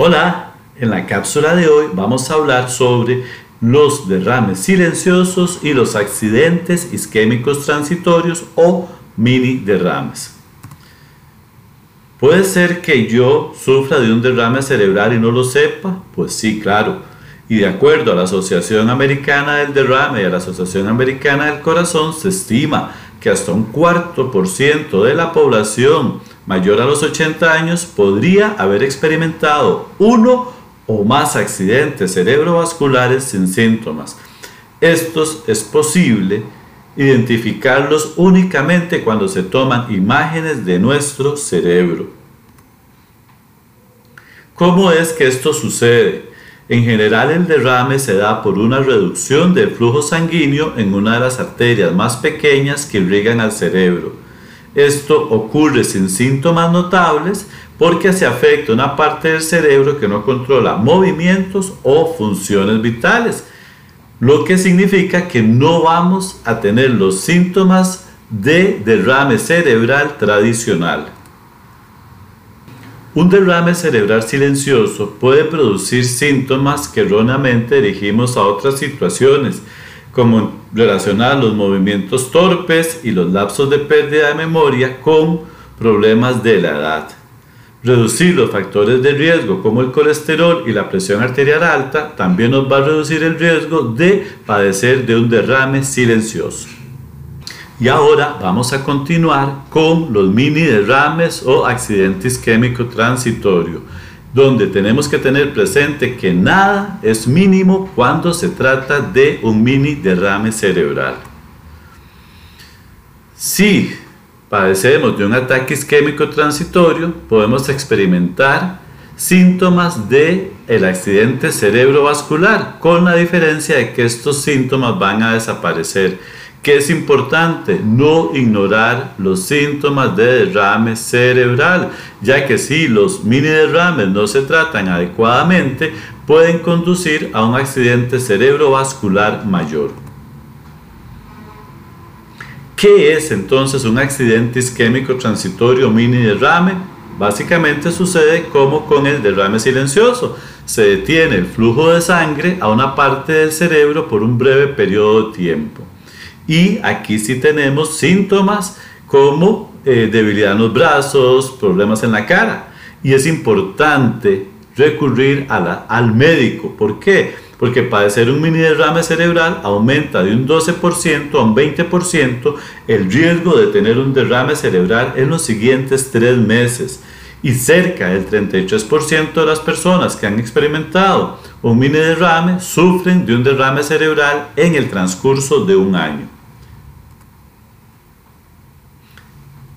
Hola, en la cápsula de hoy vamos a hablar sobre los derrames silenciosos y los accidentes isquémicos transitorios o mini derrames. ¿Puede ser que yo sufra de un derrame cerebral y no lo sepa? Pues sí, claro. Y de acuerdo a la Asociación Americana del Derrame y a la Asociación Americana del Corazón, se estima que hasta un cuarto por ciento de la población mayor a los 80 años podría haber experimentado uno o más accidentes cerebrovasculares sin síntomas. Estos es posible identificarlos únicamente cuando se toman imágenes de nuestro cerebro. ¿Cómo es que esto sucede? En general el derrame se da por una reducción del flujo sanguíneo en una de las arterias más pequeñas que irrigan al cerebro. Esto ocurre sin síntomas notables porque se afecta una parte del cerebro que no controla movimientos o funciones vitales, lo que significa que no vamos a tener los síntomas de derrame cerebral tradicional. Un derrame cerebral silencioso puede producir síntomas que erróneamente dirigimos a otras situaciones, como relacionar los movimientos torpes y los lapsos de pérdida de memoria con problemas de la edad. Reducir los factores de riesgo como el colesterol y la presión arterial alta también nos va a reducir el riesgo de padecer de un derrame silencioso. Y ahora vamos a continuar con los mini derrames o accidentes isquémico transitorio, donde tenemos que tener presente que nada es mínimo cuando se trata de un mini derrame cerebral. Si padecemos de un ataque isquémico transitorio, podemos experimentar síntomas de el accidente cerebrovascular, con la diferencia de que estos síntomas van a desaparecer que es importante no ignorar los síntomas de derrame cerebral, ya que si los mini derrames no se tratan adecuadamente, pueden conducir a un accidente cerebrovascular mayor. ¿Qué es entonces un accidente isquémico transitorio mini derrame? Básicamente sucede como con el derrame silencioso. Se detiene el flujo de sangre a una parte del cerebro por un breve periodo de tiempo. Y aquí sí tenemos síntomas como eh, debilidad en los brazos, problemas en la cara. Y es importante recurrir al médico. ¿Por qué? Porque padecer un mini derrame cerebral aumenta de un 12% a un 20% el riesgo de tener un derrame cerebral en los siguientes tres meses. Y cerca del 33% de las personas que han experimentado un mini derrame sufren de un derrame cerebral en el transcurso de un año.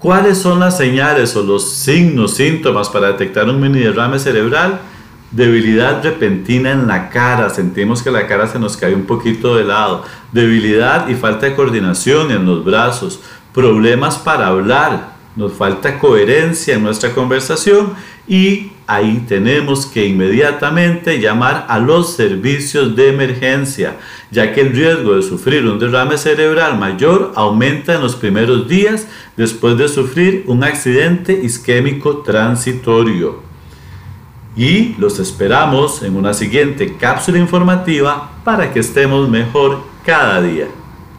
¿Cuáles son las señales o los signos, síntomas para detectar un mini derrame cerebral? Debilidad repentina en la cara, sentimos que la cara se nos cae un poquito de lado. Debilidad y falta de coordinación en los brazos. Problemas para hablar, nos falta coherencia en nuestra conversación y ahí tenemos que inmediatamente llamar a los servicios de emergencia, ya que el riesgo de sufrir un derrame cerebral mayor aumenta en los primeros días después de sufrir un accidente isquémico transitorio. Y los esperamos en una siguiente cápsula informativa para que estemos mejor cada día.